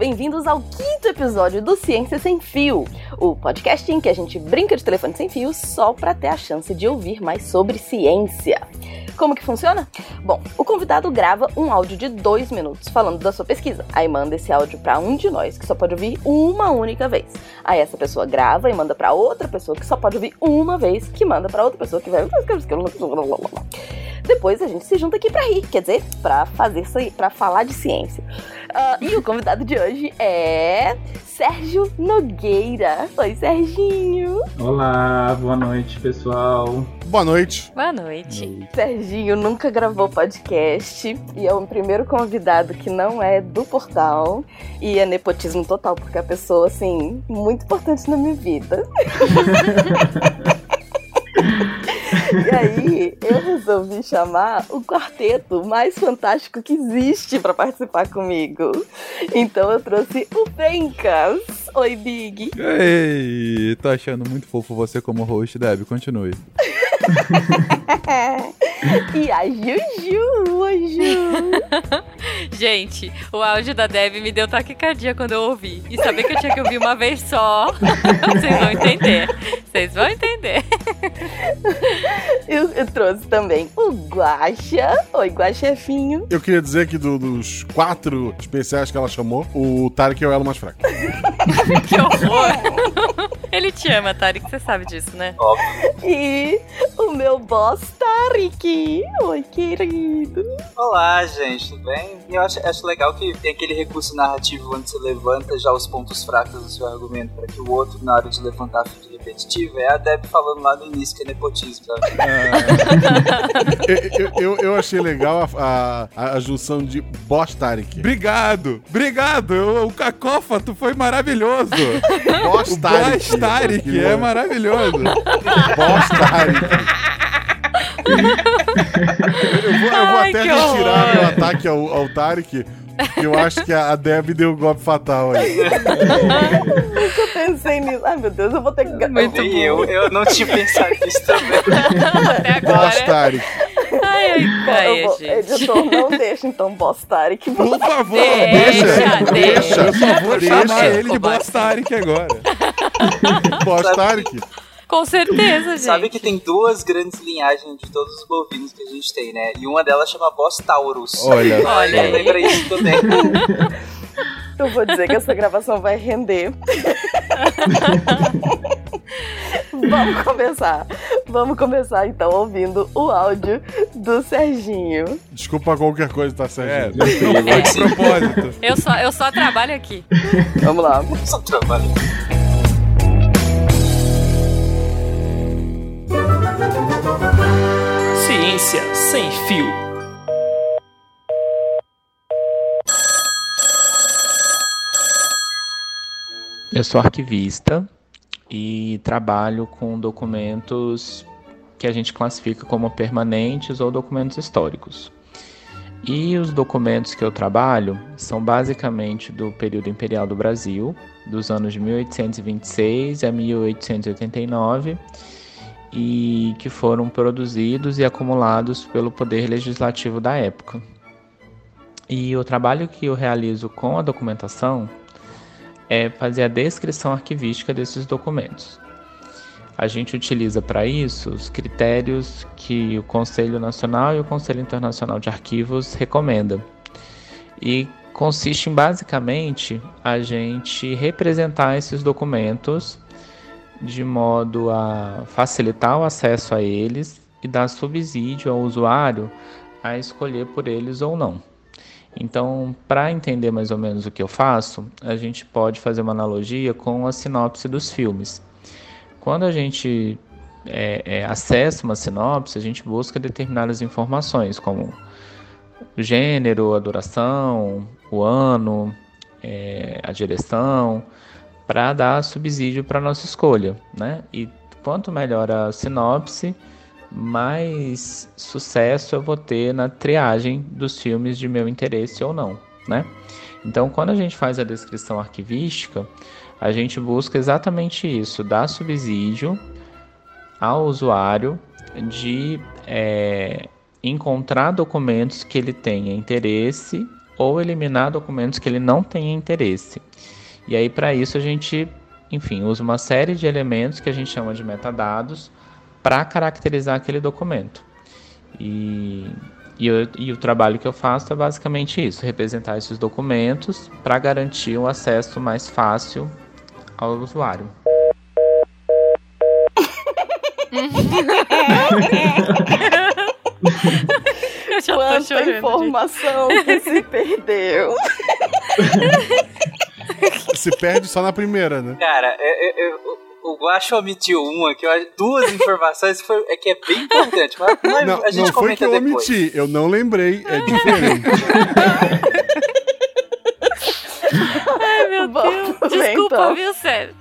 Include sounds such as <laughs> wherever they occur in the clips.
bem-vindos ao quinto episódio do Ciência Sem Fio, o podcast em que a gente brinca de telefone sem fio só para ter a chance de ouvir mais sobre ciência. Como que funciona? Bom, o convidado grava um áudio de dois minutos falando da sua pesquisa. Aí manda esse áudio para um de nós que só pode ouvir uma única vez. Aí essa pessoa grava e manda para outra pessoa que só pode ouvir uma vez, que manda para outra pessoa que vai. Depois a gente se junta aqui para rir, quer dizer, para fazer isso aí, para falar de ciência. Uh, e o convidado de hoje é Sérgio Nogueira. Oi, Serginho. Olá, boa noite, pessoal. Boa noite. Boa noite. Serginho nunca gravou podcast e é o primeiro convidado que não é do portal. E é nepotismo total, porque é a pessoa, assim, muito importante na minha vida. <laughs> E aí, eu resolvi chamar o quarteto mais fantástico que existe para participar comigo. Então eu trouxe o Fencas. Oi, Big. Ei, tô achando muito fofo você como host, Deb. Continue. <laughs> <laughs> e a Juju, oi Ju. <laughs> Gente, o áudio da Deb me deu taquicardia quando eu ouvi. E saber que eu tinha que ouvir uma vez só, <laughs> vocês vão entender. Vocês vão entender. Eu, eu, trouxe também o Guaxa. Oi, Guaxefinho. Eu queria dizer que do, dos quatro especiais que ela chamou, o Tarek é o elo mais fraco. que horror. Ele te ama, Tarek, você sabe disso, né? Óbvio. E o meu boss, Tarek. Oi, querido. Olá, gente, tudo bem? Eu acho, acho legal que tem aquele recurso narrativo onde você levanta já os pontos fracos do seu argumento para que o outro, na hora de levantar, fique repetitivo. É a Deb falando lá no início que é nepotismo? É... <laughs> eu, eu, eu, achei legal a, a, a, junção de boss Tarek. Obrigado, obrigado. Eu, o cacófato foi maravilhoso. <laughs> boss Tarek. Boss Tarek é maravilhoso. boss Tarek <laughs> eu vou, eu vou Ai, até retirar meu ataque ao, ao Tarek. Eu acho que a Deb deu um golpe fatal aí. <laughs> Nunca pensei nisso. Ai, meu Deus, eu vou ter que. Muito e eu, eu não tinha pensado nisso também. Até agora. Tarek. Ai, ai, ai, vou, editor, não deixa então Boss Tarek. Por favor, deixa, deixa. deixa. Eu só vou chamar ele de Boss Tarek agora. Boss Tarek. Com certeza, gente. Sabe que tem duas grandes linhagens de todos os bovinos que a gente tem, né? E uma delas chama Boss Taurus. Olha. Olha. Lembra isso também. Eu vou dizer que essa gravação vai render. Vamos começar. Vamos começar então ouvindo o áudio do Serginho. Desculpa qualquer coisa, tá, Serginho? É, é. de propósito. Eu só, eu só trabalho aqui. Vamos lá. Só trabalho. Sem fio. Eu sou arquivista e trabalho com documentos que a gente classifica como permanentes ou documentos históricos. E os documentos que eu trabalho são basicamente do período imperial do Brasil, dos anos de 1826 a 1889 e que foram produzidos e acumulados pelo poder legislativo da época. E o trabalho que eu realizo com a documentação é fazer a descrição arquivística desses documentos. A gente utiliza para isso os critérios que o Conselho Nacional e o Conselho Internacional de Arquivos recomendam. E consiste em basicamente a gente representar esses documentos de modo a facilitar o acesso a eles e dar subsídio ao usuário a escolher por eles ou não. Então, para entender mais ou menos o que eu faço, a gente pode fazer uma analogia com a sinopse dos filmes. Quando a gente é, é, acessa uma sinopse, a gente busca determinadas informações, como o gênero, a duração, o ano, é, a direção, para dar subsídio para nossa escolha, né? E quanto melhor a sinopse, mais sucesso eu vou ter na triagem dos filmes de meu interesse ou não, né? Então, quando a gente faz a descrição arquivística, a gente busca exatamente isso, dar subsídio ao usuário de é, encontrar documentos que ele tenha interesse ou eliminar documentos que ele não tenha interesse. E aí, para isso, a gente, enfim, usa uma série de elementos que a gente chama de metadados para caracterizar aquele documento. E, e, eu, e, o trabalho que eu faço é basicamente isso: representar esses documentos para garantir um acesso mais fácil ao usuário. Quanta informação que se perdeu. <laughs> se perde só na primeira, né? Cara, eu, eu, o Guacho omitiu uma, que eu, duas informações foi, é que é bem importante, mas, <laughs> mas não, a gente não foi que eu depois. omiti, eu não lembrei, é <laughs> diferente. Ai, meu Deus. <laughs> Desculpa, então. viu, sério?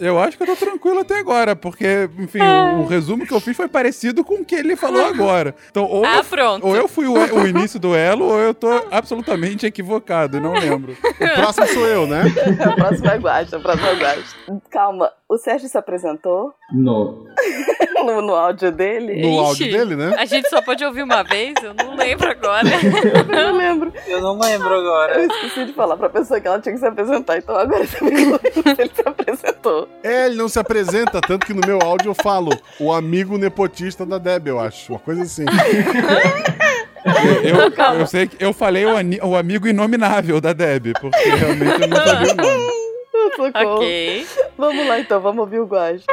Eu acho que eu tô tranquilo até agora, porque, enfim, o, o, resumo que eu fiz foi parecido com o que ele falou agora. Então, ou, ah, eu, pronto. ou eu fui o, o, início do elo, ou eu tô absolutamente equivocado, não lembro. O próximo sou eu, né? <laughs> o próximo é Guacha, o próximo é Guacha. Calma, o Sérgio se apresentou? No. <laughs> no, no áudio dele? No Ixi, áudio dele, né? A gente só pode ouvir uma vez? Eu não lembro agora. <laughs> eu não lembro. Eu não lembro agora. Eu esqueci de falar pra pessoa que ela tinha que se apresentar, então agora você me ele se apresentou. É, ele não se apresenta, tanto que no meu áudio eu falo o amigo nepotista da Deb, eu acho. Uma coisa assim. Eu, eu, eu, sei que eu falei o, o, amigo inominável da Deb, porque realmente eu não sabia o nome. <laughs> Socorro. Ok. Vamos lá então, vamos ouvir o Guache.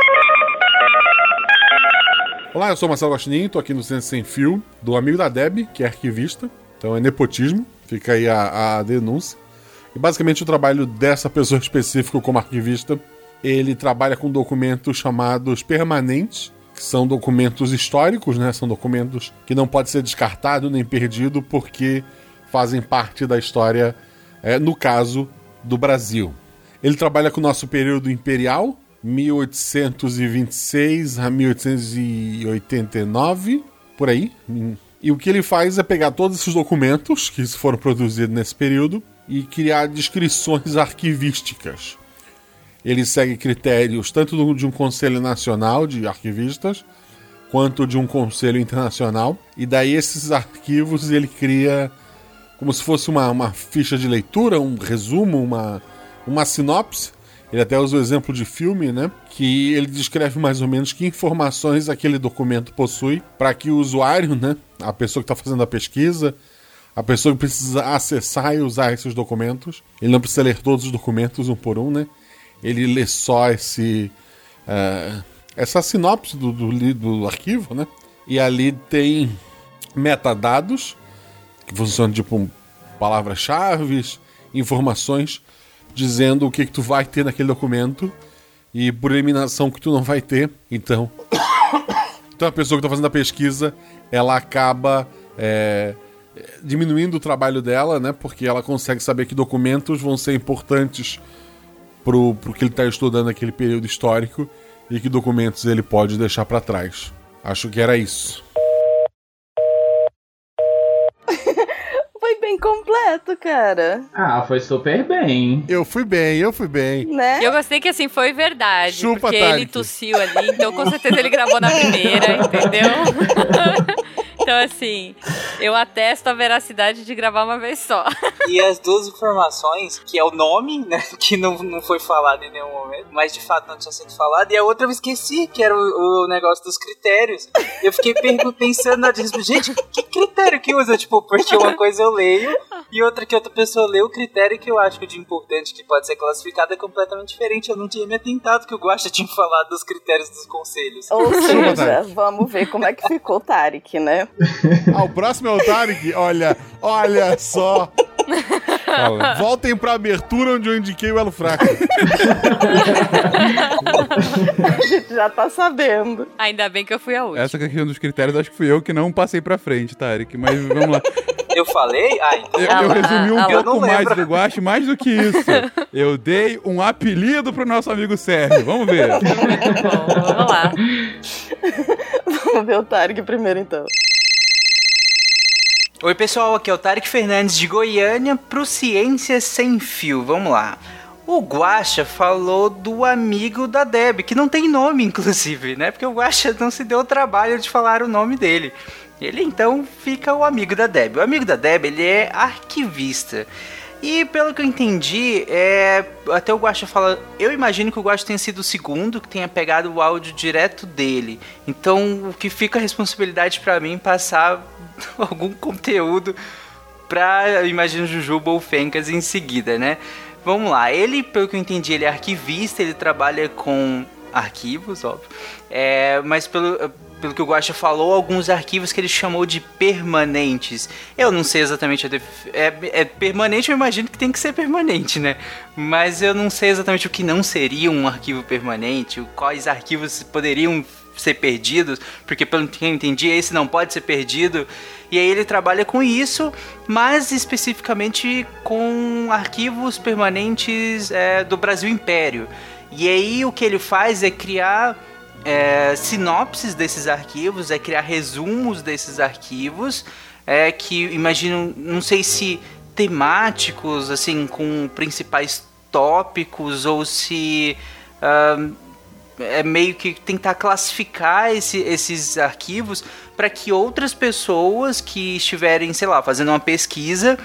Olá, eu sou Marcelo Guaxinim, tô aqui no Ciência Sem Fio, do amigo da Deb, que é arquivista. Então é nepotismo, fica aí a, a denúncia. E basicamente o trabalho dessa pessoa específica como arquivista, ele trabalha com documentos chamados permanentes, que são documentos históricos, né? São documentos que não pode ser descartado nem perdido porque fazem parte da história, é, no caso do Brasil. Ele trabalha com o nosso período imperial, 1826 a 1889, por aí. E o que ele faz é pegar todos esses documentos que foram produzidos nesse período e criar descrições arquivísticas. Ele segue critérios tanto de um Conselho Nacional de Arquivistas quanto de um Conselho Internacional. E daí esses arquivos ele cria como se fosse uma, uma ficha de leitura, um resumo, uma, uma sinopse ele até usa o exemplo de filme, né? Que ele descreve mais ou menos que informações aquele documento possui para que o usuário, né? A pessoa que está fazendo a pesquisa, a pessoa que precisa acessar e usar esses documentos, ele não precisa ler todos os documentos um por um, né? Ele lê só esse uh, essa sinopse do, do, do arquivo, né? E ali tem metadados que funcionam tipo palavras-chave, informações dizendo o que, que tu vai ter naquele documento e por eliminação que tu não vai ter. Então, <coughs> então a pessoa que está fazendo a pesquisa, ela acaba é, diminuindo o trabalho dela, né? Porque ela consegue saber que documentos vão ser importantes pro, pro que ele está estudando naquele período histórico e que documentos ele pode deixar para trás. Acho que era isso. foi bem completo, cara. Ah, foi super bem. Eu fui bem, eu fui bem. Né? Eu gostei que assim foi verdade. Chupa, porque Tarek. ele tossiu ali, então com certeza ele gravou na primeira, entendeu? <laughs> Então, assim, eu atesto a veracidade de gravar uma vez só. E as duas informações, que é o nome, né? <laughs> Que não, não foi falado em nenhum momento, mas de fato não tinha sido falado. E a outra eu esqueci, que era o, o negócio dos critérios. Eu fiquei <laughs> pensando gente, que critério que usa? Tipo, porque uma coisa eu leio e outra que outra pessoa lê, o critério que eu acho de importante que pode ser classificado é completamente diferente. Eu não tinha me atentado que o Guaxa <laughs> tinha falado dos critérios dos conselhos. Ou seja, vamos ver como é que ficou o Tarek, né? ah, o próximo é o Tarek? Olha, olha só. Fala. <laughs> Voltem pra abertura onde eu indiquei o elo fraco. a <laughs> gente já tá sabendo. Ainda bem que eu fui a última. Essa questão dos critérios, acho que fui eu que não passei pra frente, Tarek. Mas vamos lá. <laughs> Eu falei? Ah, então. Eu, eu resumi um ah, pouco mais do Guache, mais do que isso. Eu dei um apelido pro nosso amigo Sérgio. Vamos ver. Muito bom, vamos lá. vamos ver o Tarek primeiro, então. Oi, pessoal, aqui é o Tarek Fernandes de Goiânia pro Ciências Sem Fio. Vamos lá. O Guaxa falou do amigo da Deb, que não tem nome, <laughs> inclusive, né? Porque o Guaxa não se deu o trabalho de falar o nome dele. Ele então fica o amigo da Deb. O amigo da Deb, ele é arquivista. E pelo que eu entendi, é, até o Guaxa fala, eu imagino que o Guaxa tenha sido o segundo que tenha pegado o áudio direto dele. Então, o que fica a responsabilidade para mim passar <laughs> algum conteúdo pra, imagino, Jujuba ou Fencas em seguida, né? Vamos lá, ele, pelo que eu entendi, ele é arquivista, ele trabalha com arquivos, óbvio. É, mas pelo, pelo que o Guacha falou, alguns arquivos que ele chamou de permanentes. Eu não sei exatamente a é, é, permanente, eu imagino que tem que ser permanente, né? Mas eu não sei exatamente o que não seria um arquivo permanente, quais arquivos poderiam ser perdidos, porque pelo que eu entendi, esse não pode ser perdido. E aí ele trabalha com isso, mas especificamente com arquivos permanentes é, do Brasil Império. E aí o que ele faz é criar é, sinopses desses arquivos, é criar resumos desses arquivos, é, que imagino, não sei se temáticos, assim, com principais tópicos, ou se uh, é meio que tentar classificar esse, esses arquivos para que outras pessoas que estiverem, sei lá, fazendo uma pesquisa,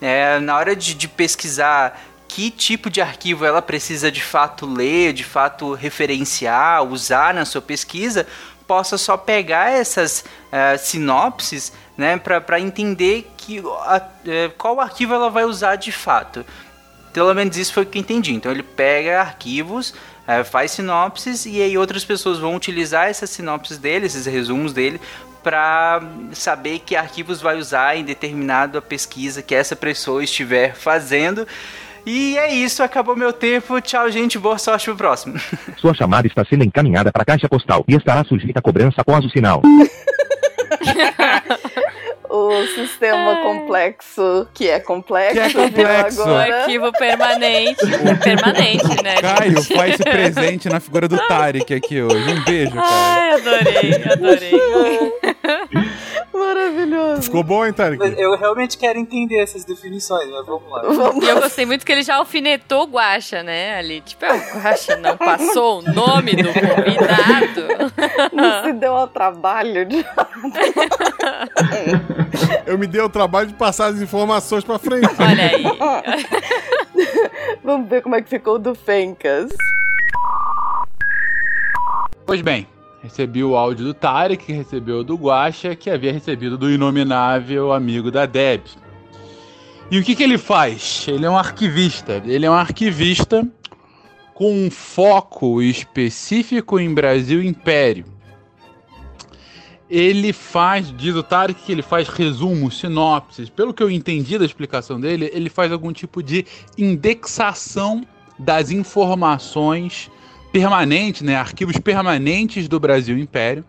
é, na hora de, de pesquisar que tipo de arquivo ela precisa de fato ler, de fato referenciar, usar na sua pesquisa, possa só pegar essas uh, sinopses né, para entender que, a, uh, qual arquivo ela vai usar de fato. Pelo menos isso foi o que eu entendi. Então ele pega arquivos, é, faz sinopses e aí outras pessoas vão utilizar essas sinopses dele, esses resumos dele, para saber que arquivos vai usar em determinada pesquisa que essa pessoa estiver fazendo. E é isso, acabou meu tempo. Tchau, gente. Boa sorte pro próximo. <laughs> Sua chamada está sendo encaminhada para a caixa postal e estará sujeita a cobrança após o sinal. <laughs> o sistema complexo, que é complexo, Que é complexo. O agora. arquivo permanente. permanente, né? Caio gente? faz esse presente na figura do Tarek aqui hoje. Um beijo, Caio. Ai, adorei, adorei. <laughs> Maravilhoso. Ficou bom, hein, Tarek? Eu realmente quero entender essas definições, mas vamos lá. Vamos E eu gostei muito que ele já alfinetou o Guaxa, né? Ali, tipo, é, o Guaxa não passou o nome do convidado. <laughs> Não se deu ao trabalho de. <laughs> Eu me dei o trabalho de passar as informações pra frente. Olha aí. Vamos ver como é que ficou o do Fencas. Pois bem, recebi o áudio do Tarek, que recebeu do Guaxa, que havia recebido do inominável amigo da Deb. E o que, que ele faz? Ele é um arquivista. Ele é um arquivista com um foco específico em Brasil Império. Ele faz, diz o Tarek que ele faz resumos, sinopses. Pelo que eu entendi da explicação dele, ele faz algum tipo de indexação das informações permanentes, né, arquivos permanentes do Brasil Império,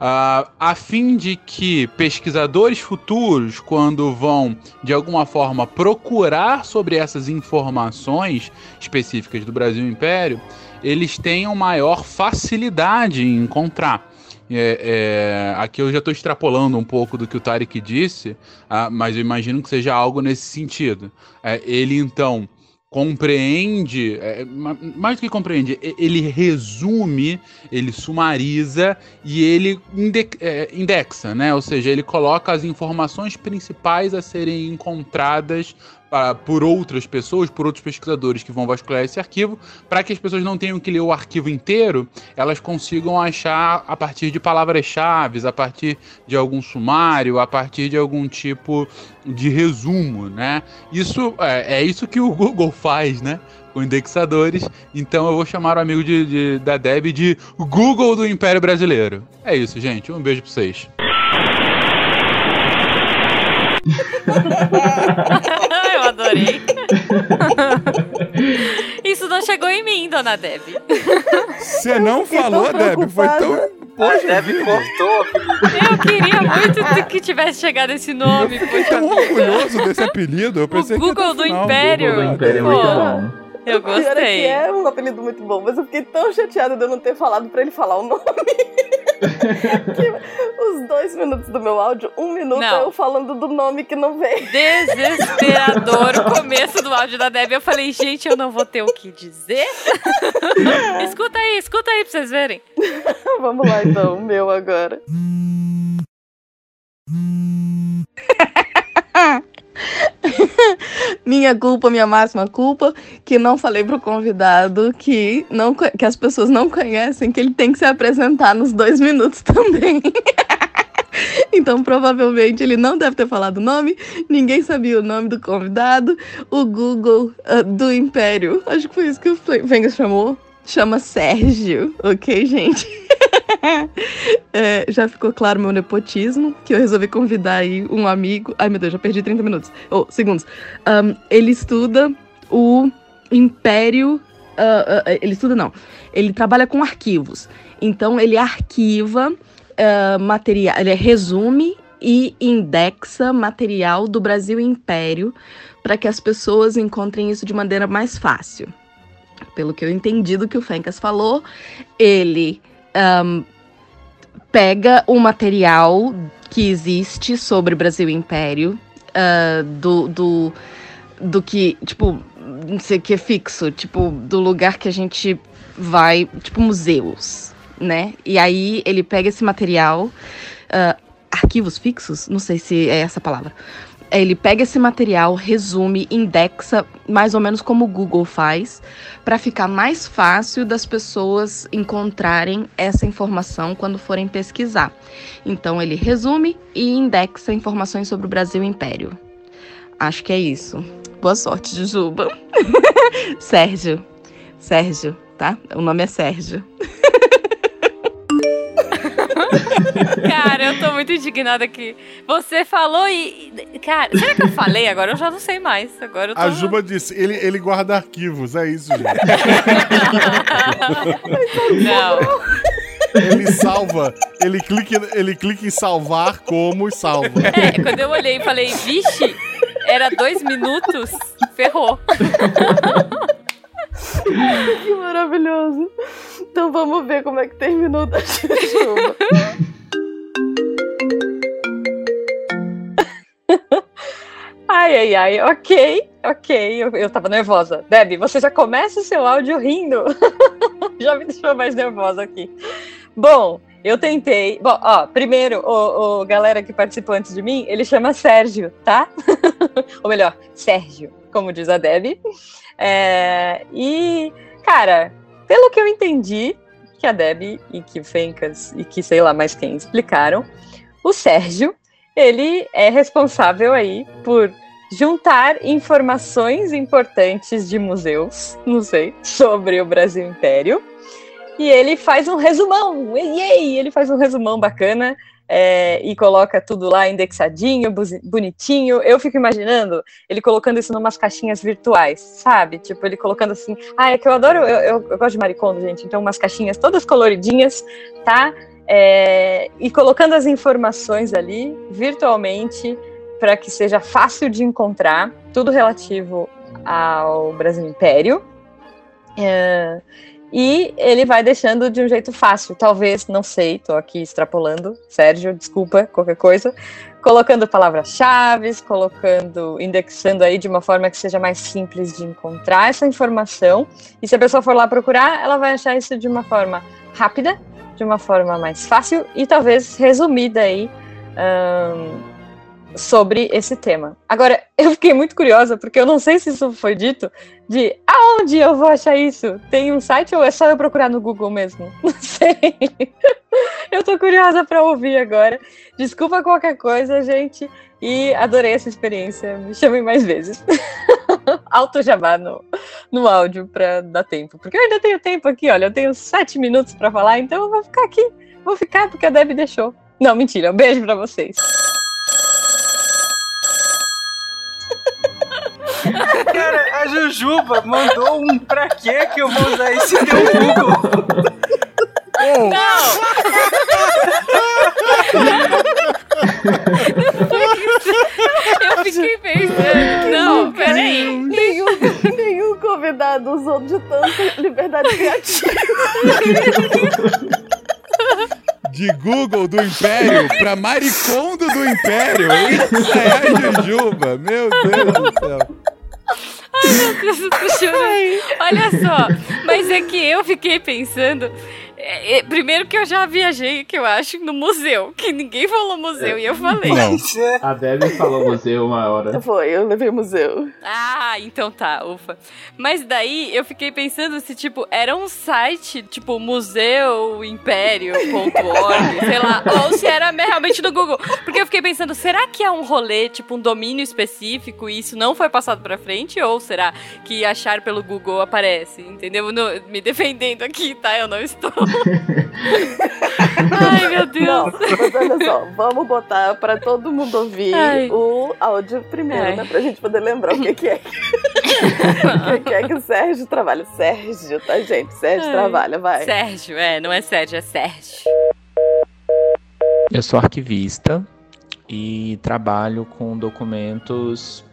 ah, a fim de que pesquisadores futuros, quando vão de alguma forma procurar sobre essas informações específicas do Brasil Império, eles tenham maior facilidade em encontrar. É, é, aqui eu já estou extrapolando um pouco do que o Tarek disse, ah, mas eu imagino que seja algo nesse sentido. É, ele então compreende, é, ma- mais do que compreende, ele resume, ele sumariza e ele é, indexa, né? Ou seja, ele coloca as informações principais a serem encontradas por outras pessoas, por outros pesquisadores que vão vasculhar esse arquivo, para que as pessoas não tenham que ler o arquivo inteiro, elas consigam achar a partir de palavras-chave, a partir de algum sumário, a partir de algum tipo de resumo, né? Isso é, é isso que o <laughs> Google faz, né? Com indexadores. Então eu vou chamar o amigo de, de- da Deb de Google do Império Brasileiro. É isso, gente. Um beijo pra vocês. <laughs> Eu adorei. <laughs> Isso não chegou em mim, dona Deb. Você não falou, Deb? Foi tão. A Deb cortou. Eu queria muito que tivesse chegado esse nome. Poxa tão vida. orgulhoso desse apelido. Eu pensei O que Google ter do final. Império. Google do Império é muito bom. Eu O pior é que gostei. é um apelido muito bom, mas eu fiquei tão chateada de eu não ter falado pra ele falar o nome. Que os dois minutos do meu áudio, um minuto Não. eu falando do nome que não veio. Desesperador o começo do áudio da Debbie. Eu falei, gente, eu não vou ter o que dizer. <laughs> escuta aí, escuta aí pra vocês verem. <laughs> Vamos lá então, o meu agora. <laughs> <laughs> minha culpa, minha máxima culpa, que não falei pro convidado que, não, que as pessoas não conhecem, que ele tem que se apresentar nos dois minutos <laughs> também. Então, provavelmente, ele não deve ter falado o nome, ninguém sabia o nome do convidado. O Google ah, do Império, acho que foi isso que o Fengas chamou, chama Sérgio, ok, gente? <laughs> É, já ficou claro meu nepotismo, que eu resolvi convidar aí um amigo. Ai, meu Deus, já perdi 30 minutos. Ou, segundos. Ahn, ele estuda o Império. ah, ah, ele estuda, não. Ele trabalha com arquivos. Então, ele arquiva ah, material. Ele resume e indexa material do Brasil Império para que as pessoas encontrem isso de maneira mais fácil. Pelo que eu entendi do que o Fencas falou, ele ahn, pega o material que existe sobre Brasil Império, ah, do, do, do que, tipo, não sei o que é fixo, tipo, do lugar que a gente vai, tipo, museus, né? E aí ele pega esse material, ah, arquivos fixos, não sei se é essa palavra. Ele pega esse material, resume, indexa, mais ou menos como o Google faz, para ficar mais fácil das pessoas encontrarem essa informação quando forem pesquisar. Então ele resume e indexa informações sobre o Brasil Império. Acho que é isso. Boa sorte, Jujuba. <laughs> Sérgio. Sérgio, tá? O nome é Sérgio. <laughs> <laughs> Cara, eu tô muito indignada aqui. Você falou e. Cara, será que eu falei agora? Eu já não sei mais. Agora eu tô. A Juba disse, ele, ele guarda arquivos, é isso, gente. <laughs> Não. Ele salva, ele clica, ele clica em salvar como e salva. É, quando eu olhei e falei, vixe, era dois minutos, ferrou. <laughs> <laughs> Que maravilhoso. Então vamos ver como é que terminou da. <laughs> Ai, ai, ai, ok, ok, eu, eu tava nervosa. Deb, você já começa o seu áudio rindo. <laughs> já me deixou mais nervosa aqui. Bom, eu tentei. Bom, ó, primeiro, o, o galera que participou antes de mim, ele chama Sérgio, tá? Ou melhor, Sérgio, como diz a Deb. É, e, cara, pelo que eu entendi, que a Deb e que Fencas e que sei lá mais quem explicaram, o Sérgio ele é responsável aí por juntar informações importantes de museus, não sei, sobre o Brasil Império. E ele faz um resumão, yay! Ele faz um resumão bacana é, e coloca tudo lá indexadinho, bonitinho. Eu fico imaginando ele colocando isso numas caixinhas virtuais, sabe? Tipo, ele colocando assim. Ah, é que eu adoro, eu, eu- eu gosto de maricondo, gente. Então, umas caixinhas todas coloridinhas, tá? É, e colocando as informações ali virtualmente para que seja fácil de encontrar, tudo relativo ao Brasil Império. É, e ele vai deixando de um jeito fácil, talvez, não sei, tô aqui extrapolando, Sérgio, desculpa, qualquer coisa, colocando palavras-chave, colocando, indexando aí de uma forma que seja mais simples de encontrar essa informação. E se a pessoa for lá procurar, ela vai achar isso de uma forma rápida, de uma forma mais fácil e talvez resumida aí ahn, sobre esse tema. Agora, eu fiquei muito curiosa, porque eu não sei se isso foi dito, de aonde eu vou achar isso? Tem um site ou é só eu procurar no Google mesmo? <laughs> Não sei. Eu tô curiosa para ouvir agora. Desculpa qualquer coisa, gente. E adorei essa experiência. Me chamem mais vezes. <laughs> Alto jabá no, no áudio para dar tempo. Porque eu ainda tenho tempo aqui, olha. Eu tenho sete minutos para falar, então eu vou ficar aqui. Vou ficar porque a Deb deixou. Não, mentira. Um beijo para vocês. Cara, a Jujuba mandou um pra quê que eu vou usar esse teu Google? Eu fiquei pensando. Não, peraí. Nenhum, nenhum convidado usou de tanta liberdade criativa. De Google do Império pra Maricondo do Império. Isso é a Jujuba. Meu Deus do céu. <laughs> Olha só, mas é que eu fiquei pensando. É, é, primeiro que eu já viajei, que eu acho, no museu. Que ninguém falou museu e eu falei. Não. A Debbie falou museu uma hora. Foi, eu levei o museu. Ah, então tá, ufa. Mas daí eu fiquei pensando se, tipo, era um site, tipo, museuimpério.org, <laughs> sei lá, ou se era realmente do Google. Porque eu fiquei pensando, será que é um rolê, tipo, um domínio específico e isso não foi passado pra frente? Ou será que achar pelo Google aparece? Entendeu? No- me defendendo aqui, tá? Eu não estou. <laughs> Ai, meu Deus. Não, mas olha só, vamos botar pra todo mundo ouvir Ai. o áudio primeiro, Ai. né? Pra gente poder lembrar o que, que é. <laughs> o que, que é que o Sérgio trabalha. Sérgio, tá, gente? Sérgio Ai. trabalha, vai. Sérgio, é, não é Sérgio, é Sérgio. Eu sou arquivista e trabalho com documentos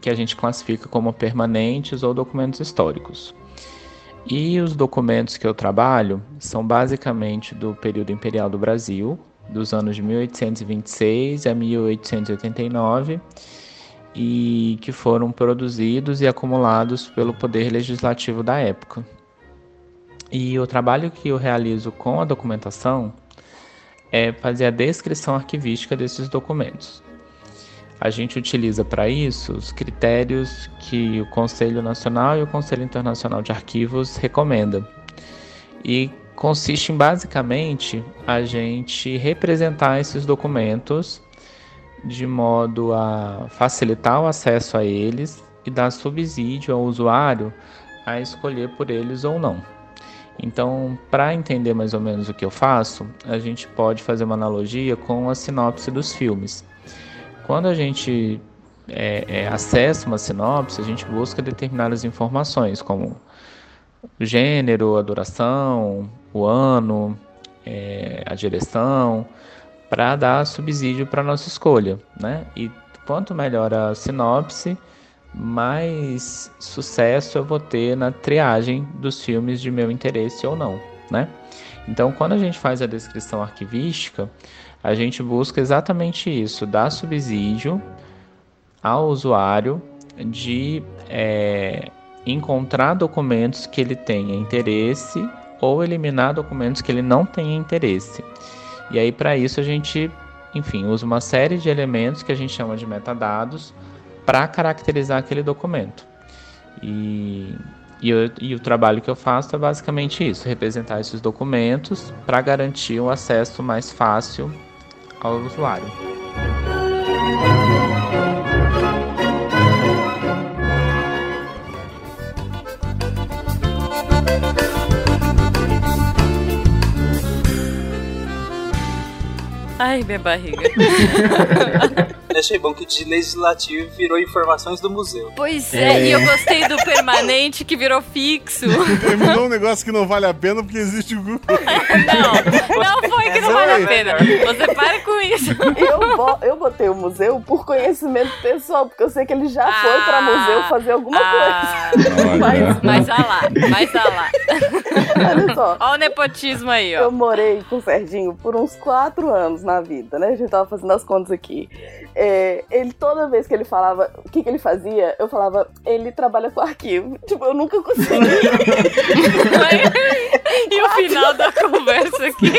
que a gente classifica como permanentes ou documentos históricos. E os documentos que eu trabalho são basicamente do período imperial do Brasil, dos anos de 1826 a 1889, e que foram produzidos e acumulados pelo poder legislativo da época. E o trabalho que eu realizo com a documentação é fazer a descrição arquivística desses documentos. A gente utiliza para isso os critérios que o Conselho Nacional e o Conselho Internacional de Arquivos recomendam. E consiste em basicamente a gente representar esses documentos de modo a facilitar o acesso a eles e dar subsídio ao usuário a escolher por eles ou não. Então, para entender mais ou menos o que eu faço, a gente pode fazer uma analogia com a sinopse dos filmes. Quando a gente é, é, acessa uma sinopse, a gente busca determinadas informações, como gênero, a duração, o ano, é, a direção, para dar subsídio para nossa escolha, né? E quanto melhor a sinopse, mais sucesso eu vou ter na triagem dos filmes de meu interesse ou não, né? Então, quando a gente faz a descrição arquivística, a gente busca exatamente isso, dar subsídio ao usuário de é, encontrar documentos que ele tenha interesse ou eliminar documentos que ele não tenha interesse. E aí, para isso, a gente, enfim, usa uma série de elementos que a gente chama de metadados para caracterizar aquele documento. E, e, eu- e o trabalho que eu faço é basicamente isso: representar esses documentos para garantir um acesso mais fácil ao usuário. Ai, minha barriga. <laughs> Eu achei bom que de legislativo virou informações do museu. Pois é, É. e eu gostei do permanente que virou fixo. <laughs> Terminou um negócio que não vale a pena porque existe o Google. Não, não foi que não vale a pena. Você para com isso. Eu, eu botei o museu por conhecimento pessoal, porque eu sei que ele já foi pra Ah. museu fazer alguma Ah, coisa. Mas, mas ah lá, mas ah lá. olha só. Olha o nepotismo aí, ó. Eu morei com o Serginho por uns quatro anos na vida, né? A gente tava fazendo as contas aqui. É, ele, toda vez que ele falava o que, que ele fazia, eu falava, ele trabalha com arquivo. <laughs> Tipo, eu nunca consegui. <laughs> E o final da conversa aqui.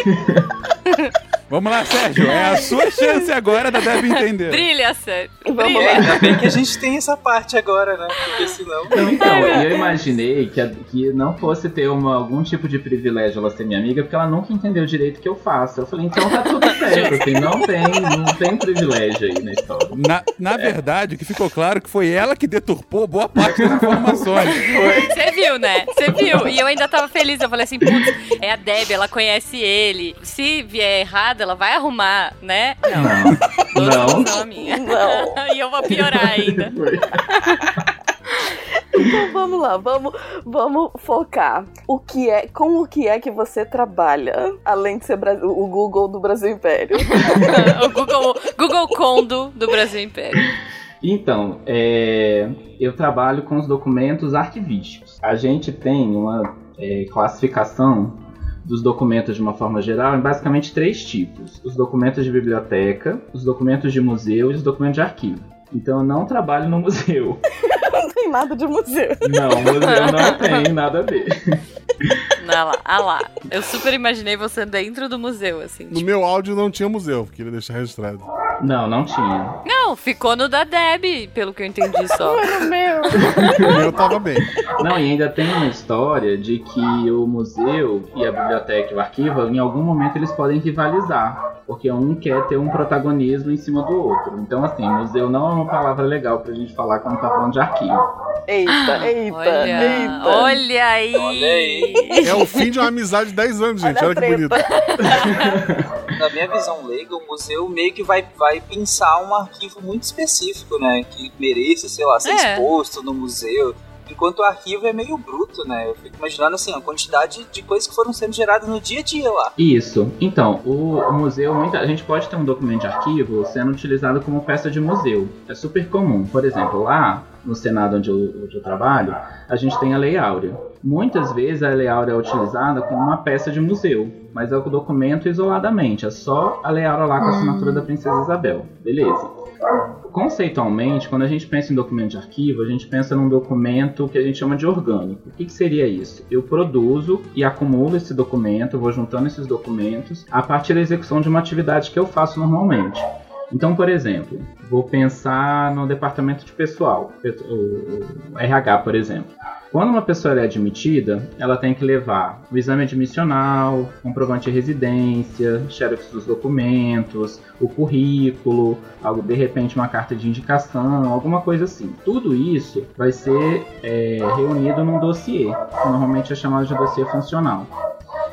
<laughs> Vamos lá, Sérgio. É a sua chance agora da Deb entender. Brilha, sério. Vamos Brilha. Ainda bem que a gente tem essa parte agora, né? Porque senão. Não, então, e eu imaginei que, a- que não fosse ter uma, algum tipo de privilégio ela ser minha amiga, porque ela nunca entendeu direito o que eu faço. Eu falei, então tá tudo <laughs> certo, assim, não tem, não tem privilégio aí na história. Na, na verdade, o que ficou claro que foi ela que deturpou boa parte das informações. <laughs> Você viu, né? Você viu. E eu ainda tava feliz. Eu falei assim, putz, é a Deb, ela conhece ele. Se vier errado, ela vai arrumar, né? Não. Não. são a minha. Não. <laughs> e eu vou piorar ainda. <laughs> Então vamos lá, vamos, vamos focar. O que é, com o que é que você trabalha, além de ser Bra- o Google do Brasil Império? <laughs> o Google, Google Condo do Brasil Império. Então, é, eu trabalho com os documentos arquivísticos. A gente tem uma é, classificação dos documentos de uma forma geral em basicamente três tipos: os documentos de biblioteca, os documentos de museu e os documentos de arquivo. Então eu não trabalho no museu. <laughs> Não tem nada de museu. Não, o museu não tem nada a ver. Ah lá, ah lá. Eu super imaginei você dentro do museu, assim. No meu áudio não tinha museu, queria deixar registrado. Não, não tinha. Não, ficou no da Deb, pelo que eu entendi só. <laughs> Mano, meu. O meu tava bem. Não, e ainda tem uma história de que o museu e a biblioteca e o arquivo, em algum momento eles podem rivalizar. Porque um quer ter um protagonismo em cima do outro. Então, assim, museu não é uma palavra legal pra gente falar quando tá falando de arquivo. Eita, eita, Olha, eita. olha aí. Olha aí. É o fim de uma amizade de 10 anos, gente. Olha Olha que bonito. <laughs> Na minha visão leiga, o museu meio que vai, vai pensar um arquivo muito específico, né? Que mereça, sei lá, ser É. exposto no museu. Enquanto o arquivo é meio bruto, né? Eu fico imaginando assim, a quantidade de coisas que foram sendo geradas no dia a dia lá. Isso. Então, o, o museu, muita, a gente pode ter um documento de arquivo sendo utilizado como peça de museu. É super comum. Por exemplo, lá no Senado onde eu, onde eu trabalho, a gente tem a Lei Áurea. Muitas vezes a Lei Áurea é utilizada como uma peça de museu, mas é o documento isoladamente. É só a Lei Áurea lá com a assinatura da Princesa Isabel. Beleza. Conceitualmente, quando a gente pensa em documento de arquivo, a gente pensa num documento que a gente chama de orgânico. O que, que seria isso? Eu produzo e acumulo esse documento, vou juntando esses documentos a partir da execução de uma atividade que eu faço normalmente. Então, por exemplo, vou pensar no departamento de pessoal, o RH, por exemplo. Quando uma pessoa é admitida, ela tem que levar o exame admissional, comprovante de residência, xerox dos documentos, o currículo, algo de repente uma carta de indicação, alguma coisa assim. Tudo isso vai ser é, reunido num dossiê, que normalmente é chamado de dossiê funcional.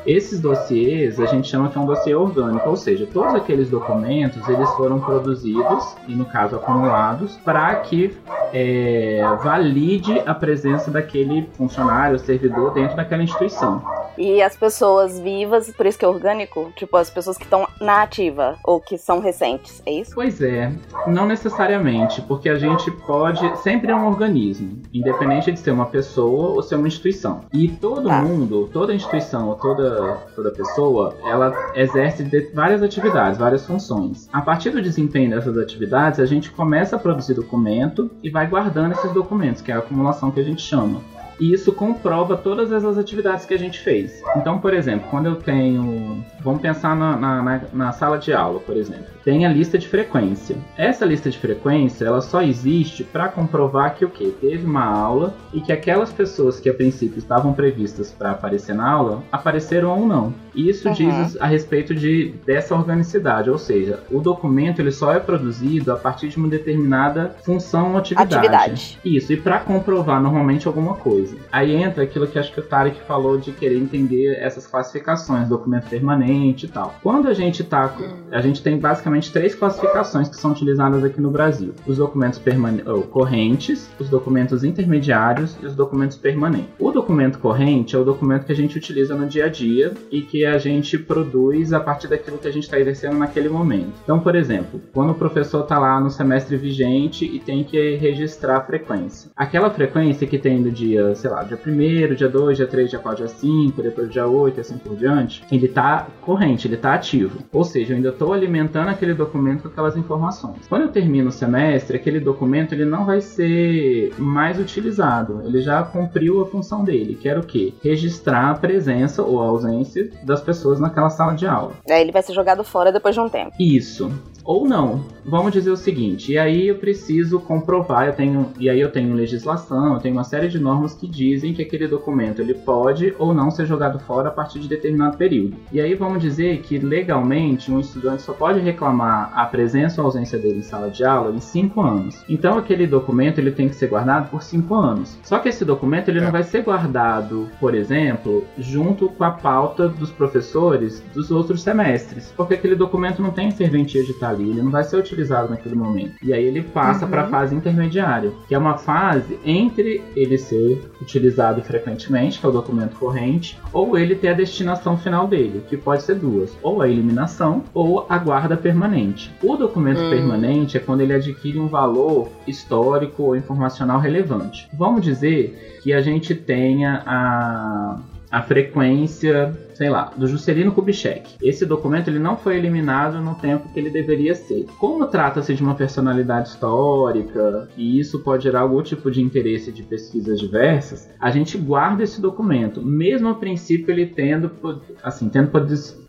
Esses dossiês a gente chama que é um dossiê orgânico, ou seja, todos aqueles documentos eles foram produzidos e no caso acumulados para que é, valide a presença daquele funcionário, servidor dentro daquela instituição. E as pessoas vivas, por isso que é orgânico, tipo as pessoas que estão na ativa ou que são recentes, é isso? Pois é, não necessariamente, porque a gente pode. Sempre é um organismo, independente de ser uma pessoa ou ser uma instituição. E todo Tá. mundo, toda instituição ou toda, toda pessoa, ela exerce várias atividades, várias funções. A partir do desempenho dessas atividades, a gente começa a produzir documento e vai guardando esses documentos, que é a acumulação que a gente chama. E isso comprova todas essas atividades que a gente fez. Então, por exemplo, quando eu tenho. Vamos pensar na, na, na- sala de aula, por exemplo. Tem a lista de frequência. Essa lista de frequência, ela só existe para comprovar que o quê? Teve uma aula e que aquelas pessoas que a princípio estavam previstas para aparecer na aula apareceram ou não. E Isso Uhum. diz a respeito de dessa organicidade, ou seja, o documento ele só é produzido a partir de uma determinada função ou atividade. Atividade. Isso, e para comprovar normalmente alguma coisa. Aí entra aquilo que acho que o Tarek falou de querer entender essas classificações, documento permanente e tal. Quando a gente tá. A gente tem basicamente três classificações que são utilizadas aqui no Brasil: os documentos ou, correntes, os documentos intermediários e os documentos permanentes. O documento corrente é o documento que a gente utiliza no dia a dia e que a gente produz a partir daquilo que a gente está exercendo naquele momento. Então, por exemplo, quando o professor está lá no semestre vigente e tem que registrar a frequência. Aquela frequência que tem do dia, sei lá, dia 1 dia 2, dia 3, dia 4, dia 5, depois dia 8 e assim por diante, ele está corrente, ele está ativo. Ou seja, eu ainda estou alimentando aquele documento com aquelas informações. Quando eu termino o semestre, aquele documento ele não vai ser mais utilizado. Ele já cumpriu a função dele, que era o quê? Registrar a presença ou a ausência das pessoas naquela sala de aula. Aí ele vai ser jogado fora depois de um tempo. Isso. Ou não. Vamos dizer o seguinte, e aí eu preciso comprovar, eu tenho, e aí eu tenho legislação, eu tenho uma série de normas que dizem que aquele documento ele pode ou não ser jogado fora a partir de determinado período. E aí vamos dizer que legalmente um estudante só pode reclamar a presença ou ausência dele em sala de aula em cinco anos. Então aquele documento ele tem que ser guardado por cinco anos. Só que esse documento ele não vai ser guardado, por exemplo, junto com a pauta dos professores dos outros semestres, porque aquele documento não tem serventia de estar ali, ele não vai ser utilizado naquele momento. E aí ele passa Uhum. para a fase intermediária, que é uma fase entre ele ser utilizado frequentemente, que é o documento corrente, ou ele ter a destinação final dele, que pode ser duas, ou a eliminação ou a guarda permanente. O documento Hum. permanente é quando ele adquire um valor histórico ou informacional relevante. Vamos dizer que a gente tenha a, a frequência sei lá, do Juscelino Kubitschek. Esse documento ele não foi eliminado no tempo que ele deveria ser. Como trata-se de uma personalidade histórica e isso pode gerar algum tipo de interesse de pesquisas diversas, a gente guarda esse documento, mesmo a princípio ele tendo, assim, tendo,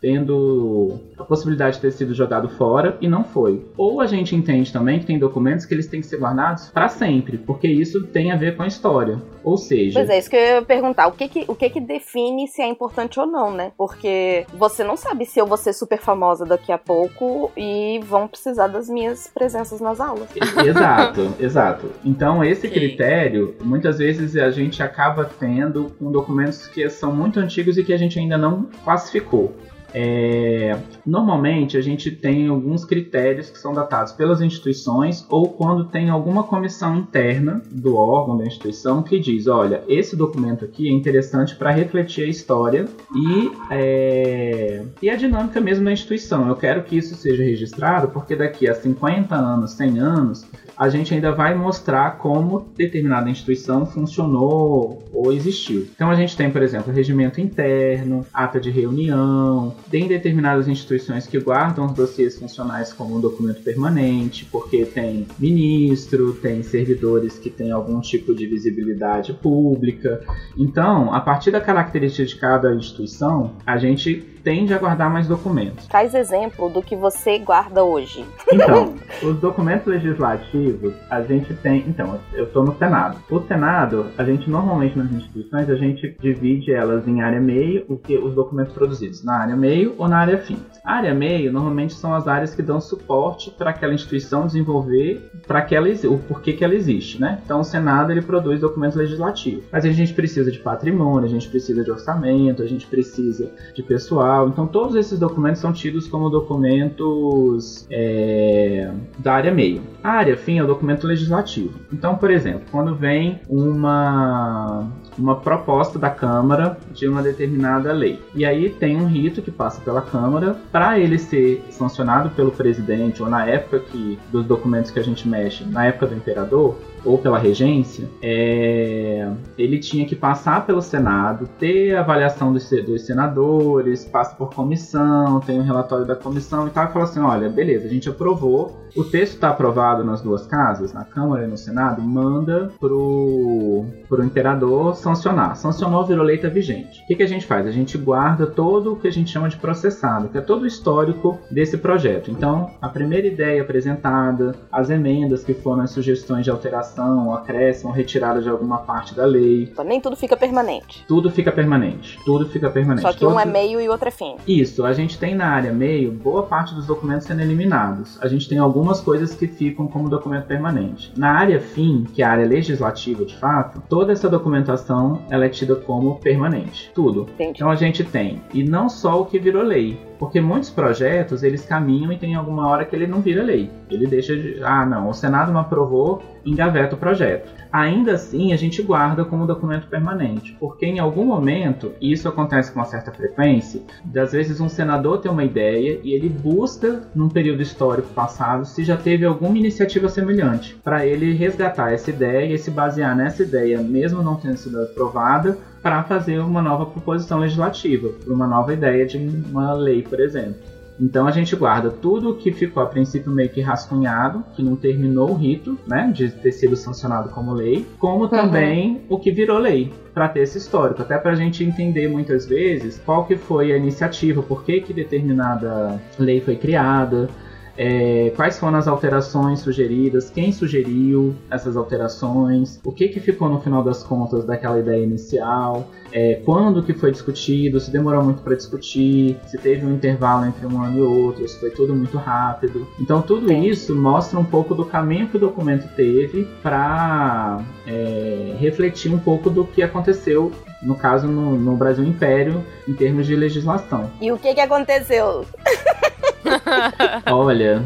tendo a possibilidade de ter sido jogado fora e não foi. Ou a gente entende também que tem documentos que eles têm que ser guardados para sempre, porque isso tem a ver com a história. Ou seja. Pois é, isso que eu ia perguntar. O que que, o que que define se é importante ou não, né? Porque você não sabe se eu vou ser super famosa daqui a pouco e vão precisar das minhas presenças nas aulas. Exato, <laughs> exato. Então, esse critério, muitas vezes a gente acaba tendo com documentos que são muito antigos e que a gente ainda não classificou. É, normalmente a gente tem alguns critérios que são datados pelas instituições ou quando tem alguma comissão interna do órgão da instituição que diz, olha, esse documento aqui é interessante para refletir a história e, é, e a dinâmica mesmo da instituição. Eu quero que isso seja registrado porque daqui a 50 anos, 100 anos, a gente ainda vai mostrar como determinada instituição funcionou ou existiu. Então a gente tem, por exemplo, regimento interno, ata de reunião, tem determinadas instituições que guardam os dossiês funcionais como um documento permanente, porque tem ministro, tem servidores que têm algum tipo de visibilidade pública. Então, a partir da característica de cada instituição, a gente tende a guardar mais documentos. Traz exemplo do que você guarda hoje. Então, <laughs> os documentos legislativos, a gente tem. Então, eu estou no Senado. O Senado, a gente normalmente nas instituições, a gente divide elas em área meio, o que os documentos produzidos na área meio ou na área fim. A área meio normalmente são as áreas que dão suporte para aquela instituição desenvolver para que ela o porquê que ela existe, né? Então o Senado ele produz documentos legislativos. Mas a gente precisa de patrimônio, a gente precisa de orçamento, a gente precisa de pessoal. Então todos esses documentos são tidos como documentos é, da área meio. A área fim é o documento legislativo. Então, por exemplo, quando vem uma uma proposta da Câmara de uma determinada lei. E aí tem um rito que passa pela Câmara para ele ser sancionado pelo presidente ou na época que dos documentos que a gente mexe, na época do imperador, ou pela regência, é, ele tinha que passar pelo Senado, ter a avaliação dos, dos, senadores, passa por comissão, tem um relatório da comissão e tal, e fala assim: olha, beleza, a gente aprovou, o texto está aprovado nas duas casas, na Câmara e no Senado, manda pro, pro imperador sancionar. Sancionou, virou lei tá vigente. O que, que a gente faz? A gente guarda todo o que a gente chama de processado, que é todo o histórico desse projeto. Então, a primeira ideia apresentada, as emendas que foram as sugestões de alteração alteração, acréscimo, retirada de alguma parte da lei. Então, nem tudo fica permanente. Tudo fica permanente. Tudo fica permanente. Só que um é meio e outro é fim. Isso. A gente tem na área meio boa parte dos documentos sendo eliminados. A gente tem algumas coisas que ficam como documento permanente. Na área fim, que é a área legislativa de fato, toda essa documentação ela é tida como permanente. Tudo. Entendi. Então a gente tem, e não só o que virou lei, porque muitos projetos, eles caminham e tem alguma hora que ele não vira lei. Ele deixa de, ah, não, o Senado não aprovou, engaveta o projeto. Ainda assim, a gente guarda como documento permanente, porque em algum momento, e isso acontece com uma certa frequência, às vezes um senador tem uma ideia e ele busca, num período histórico passado, se já teve alguma iniciativa semelhante, para ele resgatar essa ideia e se basear nessa ideia, mesmo não tendo sido aprovada, para fazer uma nova proposição legislativa, para uma nova ideia de uma lei, por exemplo. Então a gente guarda tudo que ficou a princípio meio que rascunhado, que não terminou o rito, né, de ter sido sancionado como lei, como também uhum. o que virou lei, para ter esse histórico, até para a gente entender muitas vezes qual que foi a iniciativa, por que, que determinada lei foi criada, é, quais foram as alterações sugeridas, quem sugeriu essas alterações, o que, que ficou no final das contas daquela ideia inicial, é, quando que foi discutido, se demorou muito para discutir, se teve um intervalo entre um ano e outro, se foi tudo muito rápido. Então tudo isso mostra um pouco do caminho que o documento teve para é, refletir um pouco do que aconteceu no caso no, no Brasil Império em termos de legislação. E o que, que aconteceu? <laughs> <laughs> Olha.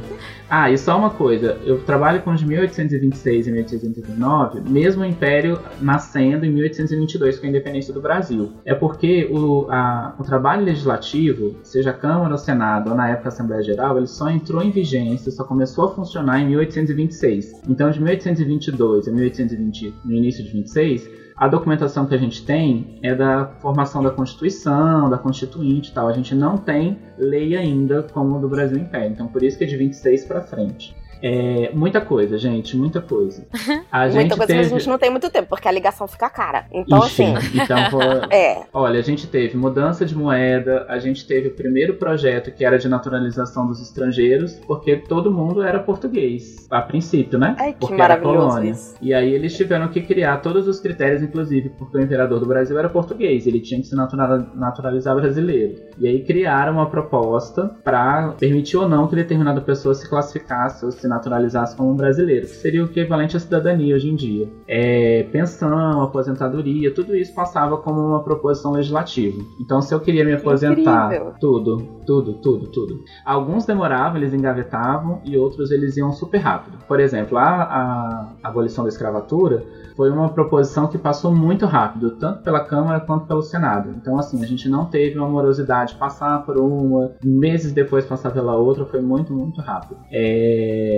Ah, e só uma coisa, eu trabalho com os de 1826 e 1829, mesmo o Império nascendo em 1822 com a independência do Brasil. É porque o, a, o trabalho legislativo, seja a Câmara ou Senado, ou na época a Assembleia Geral, ele só entrou em vigência, só começou a funcionar em 1826. Então, de 1822 a 1820, no início de 26, a documentação que a gente tem é da formação da Constituição, da Constituinte e tal. A gente não tem lei ainda como do Brasil Império. Então, por isso que é de 26 para frente. É, muita coisa, gente, muita coisa. A gente Muita coisa, teve... mas a gente não tem muito tempo, porque a ligação fica cara. Então, Ixi, assim. então vou... <laughs> É. Olha, a gente teve mudança de moeda, a gente teve o primeiro projeto que era de naturalização dos estrangeiros, porque todo mundo era português, a princípio, né? Ai, que porque era colônia. isso. E aí eles tiveram que criar todos os critérios, inclusive, porque o imperador do Brasil era português, ele tinha que se natura- naturalizar brasileiro. E aí criaram uma proposta para permitir ou não que determinada pessoa se classificasse ou se naturalizasse como um brasileiro, que seria o equivalente à cidadania hoje em dia. É, pensão, aposentadoria, tudo isso passava como uma proposição legislativa. Então, se eu queria me aposentar, incrível. tudo, tudo, tudo, tudo. Alguns demoravam, eles engavetavam e outros eles iam super rápido. Por exemplo, a, a abolição da escravatura foi uma proposição que passou muito rápido, tanto pela Câmara quanto pelo Senado. Então, assim, a gente não teve uma morosidade passar por uma, meses depois passar pela outra, foi muito, muito rápido. É,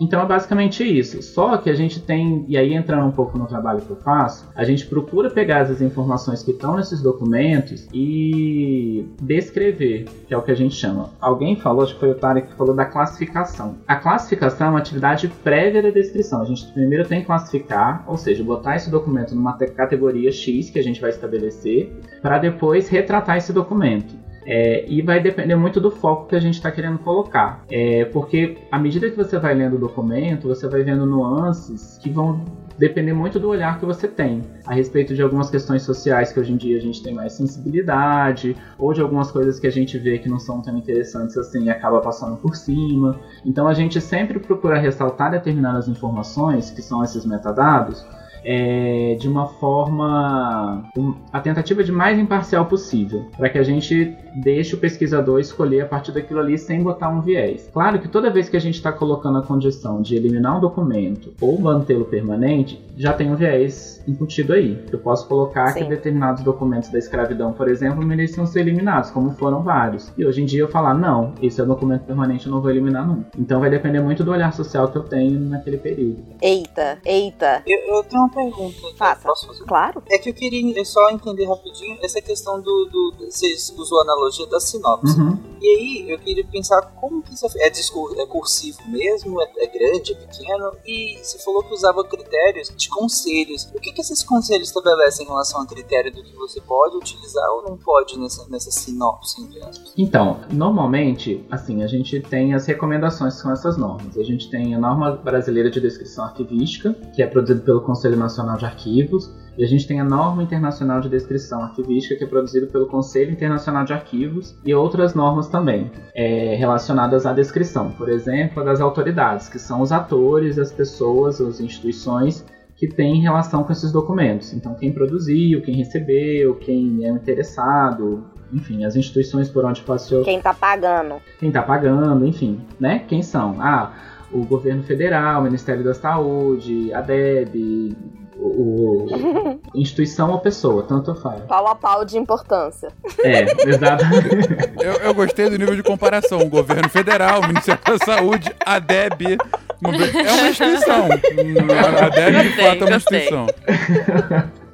Então é basicamente isso. Só que a gente tem, e aí entrando um pouco no trabalho que eu faço, a gente procura pegar as informações que estão nesses documentos e descrever, que é o que a gente chama. Alguém falou, acho que foi o Tarek que falou da classificação. A classificação é uma atividade prévia da descrição. A gente primeiro tem que classificar, ou seja, botar esse documento numa te- categoria X que a gente vai estabelecer, para depois retratar esse documento. É, e vai depender muito do foco que a gente está querendo colocar. É, porque à medida que você vai lendo o documento, você vai vendo nuances que vão depender muito do olhar que você tem a respeito de algumas questões sociais que hoje em dia a gente tem mais sensibilidade, ou de algumas coisas que a gente vê que não são tão interessantes assim e acaba passando por cima. Então a gente sempre procura ressaltar determinadas informações, que são esses metadados, é, de uma forma. um- a tentativa de mais imparcial possível, para que a gente deixe o pesquisador escolher a partir daquilo ali sem botar um viés. Claro que toda vez que a gente está colocando a condição de eliminar um documento ou mantê-lo permanente, já tem um viés incutido aí. Eu posso colocar que Sim. determinados documentos da escravidão, por exemplo, mereciam ser eliminados, como foram vários. E hoje em dia eu falar, não, esse é um documento permanente, eu não vou eliminar nunca. Então vai depender muito do olhar social que eu tenho naquele período. Eita, eita. Eu, eu tenho uma pergunta. Faça. Posso fazer? Claro. É que eu queria só entender rapidinho essa questão do. do vocês usou a analogia da sinopse. Uhum. E aí eu queria pensar como que isso é, é, é cursivo mesmo, é, é grande, é pequeno, e você falou que usava critérios de conselhos. O que, que esses conselhos estabelecem em relação a critério do que você pode utilizar ou não pode nessa, nessa sinopse, entre aspas? Então, normalmente, assim, a gente tem as recomendações que são essas normas. A gente tem a norma brasileira de descrição arquivística, que é produzida pelo Conselho Nacional de Arquivos, e a gente tem a norma internacional de descrição arquivística, que é produzida pelo Conselho Internacional de Arquivos, e outras normas também é, relacionadas à descrição. Por exemplo, a das autoridades, que são os atores, as pessoas, as instituições que têm relação com esses documentos. Então, quem produziu, quem recebeu, quem é interessado, enfim, as instituições por onde passou, Quem tá pagando? quem está pagando, enfim, né? Quem são? Ah, o governo federal, o Ministério da Saúde, a DEB, o, o- <laughs> instituição ou pessoa, tanto faz. Pau a pau de importância. É, exato. <laughs> Eu, eu gostei do nível de comparação. O governo federal, o Ministério da Saúde, a DEB. É uma instituição. A DEB, de fato, é uma instituição. <laughs>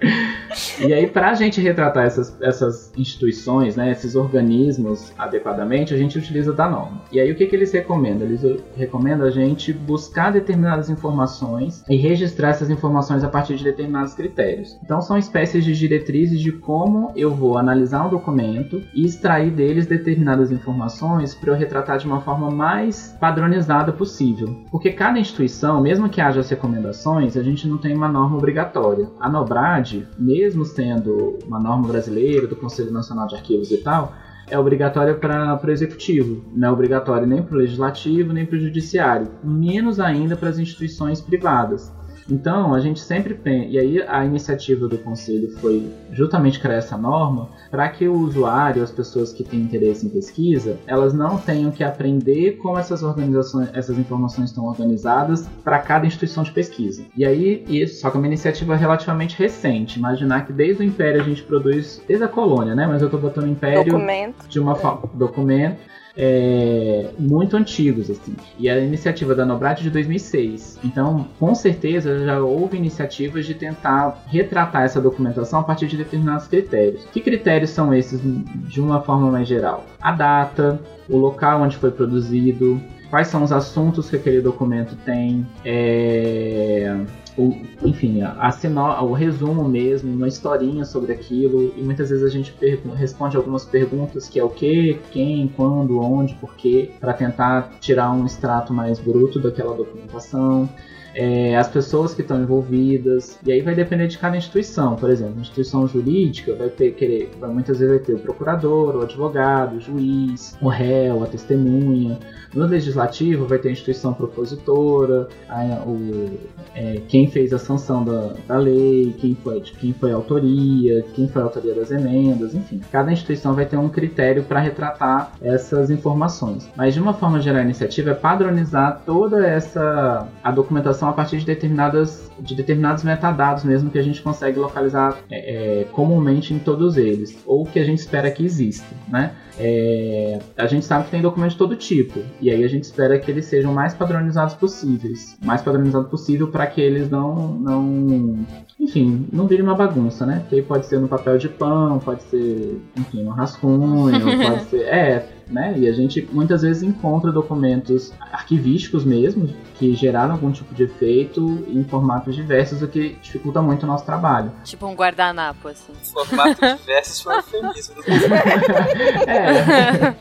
E aí, para a gente retratar essas, essas instituições, né, esses organismos adequadamente, a gente utiliza da norma. E aí, o que, que eles recomendam? Eles recomendam a gente buscar determinadas informações e registrar essas informações a partir de determinados critérios. Então, são espécies de diretrizes de como eu vou analisar um documento e extrair deles determinadas informações para eu retratar de uma forma mais padronizada possível. Porque cada instituição, mesmo que haja as recomendações, a gente não tem uma norma obrigatória. A Nobrad, mesmo sendo uma norma brasileira do Conselho Nacional de Arquivos e tal, é obrigatória para o executivo, não é obrigatório nem para o legislativo nem para o judiciário, menos ainda para as instituições privadas. Então, a gente sempre pensa, e aí a iniciativa do conselho foi justamente criar essa norma para que o usuário, as pessoas que têm interesse em pesquisa, elas não tenham que aprender como essas organizações, essas informações estão organizadas para cada instituição de pesquisa. E aí, isso, só que é uma iniciativa relativamente recente. Imaginar que desde o Império a gente produz, desde a colônia, né? Mas eu estou botando o Império Documento. de uma forma documento é, muito antigos, assim. E a iniciativa da Nobrat é de 2006. Então, com certeza, já houve iniciativas de tentar retratar essa documentação a partir de determinados critérios. Que critérios são esses de uma forma mais geral? A data, o local onde foi produzido, quais são os assuntos que aquele documento tem, é, o, enfim, a, a o resumo mesmo, uma historinha sobre aquilo, e muitas vezes a gente responde algumas perguntas que é o que, quem, quando, onde, porquê, para tentar tirar um extrato mais bruto daquela documentação. É, as pessoas que estão envolvidas, e aí vai depender de cada instituição. Por exemplo, instituição jurídica vai ter querer, vai, muitas vezes vai ter o procurador, o advogado, o juiz, o réu, a testemunha. No legislativo vai ter a instituição propositora, a, o, é, quem fez a sanção da, da lei, quem foi, quem foi a autoria, quem foi a autoria das emendas, enfim. Cada instituição vai ter um critério para retratar essas informações. Mas de uma forma geral, a iniciativa é padronizar toda essa a documentação a partir de determinadas de determinados metadados mesmo que a gente consegue localizar é, é, comumente em todos eles, ou que a gente espera que exista, né? É, a gente sabe que tem documentos de todo tipo, e aí a gente espera que eles sejam mais padronizados possíveis, mais padronizado possível para que eles não, não, enfim, não virem uma bagunça, né? Que aí pode ser no papel de pão, pode ser, enfim, no rascunho, <laughs> pode ser, é, né? E a gente muitas vezes encontra documentos arquivísticos mesmo, que geraram algum tipo de efeito em formatos diversos, o que dificulta muito o nosso trabalho. Tipo um guardanapo, assim. Formato <laughs> diversos foi um eufemismo. <laughs> é.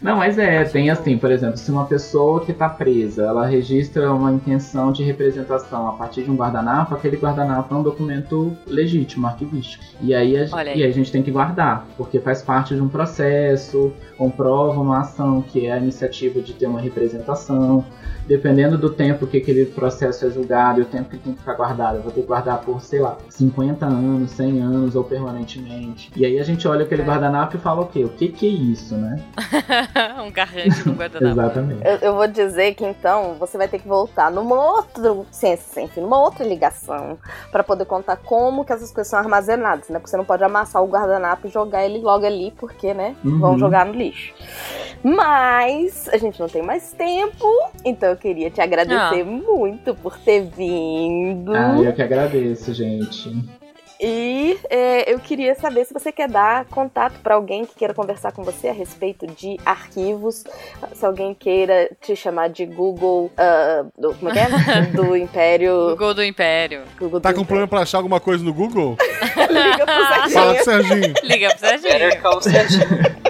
Não, mas é, tem assim, por exemplo, se uma pessoa que está presa, ela registra uma intenção de representação a partir de um guardanapo, aquele guardanapo é um documento legítimo, arquivístico. E aí a, aí. E a gente tem que guardar, porque faz parte de um processo, comprova uma ação que é a iniciativa de ter uma representação dependendo do tempo que aquele processo é julgado e o tempo que tem que ficar guardado, eu vou ter que guardar por, sei lá, 50 anos, 100 anos ou permanentemente. E aí a gente olha aquele é. guardanapo e fala o quê? O que que é isso, né? <laughs> <laughs> um garrante no guardanapo. Exatamente. Eu, eu, vou dizer que então você vai ter que voltar numa outra ciência sem fim, numa outra ligação, para poder contar como que essas coisas são armazenadas, né? Porque você não pode amassar o guardanapo e jogar ele logo ali, porque, né? Uhum. Vão jogar no lixo. Mas a gente não tem mais tempo, então eu queria te agradecer ah. muito por ter vindo. Ah, eu que agradeço, gente. E é, eu queria saber se você quer dar contato para alguém que queira conversar com você a respeito de arquivos. Se alguém queira te chamar de Google. Uh, do, como é que é? <laughs> Do Império. Google do Império. Google tá do com Império. problema pra achar alguma coisa no Google? <laughs> Liga pro <laughs> Serginho. Fala com o Serginho. Liga pro Serginho.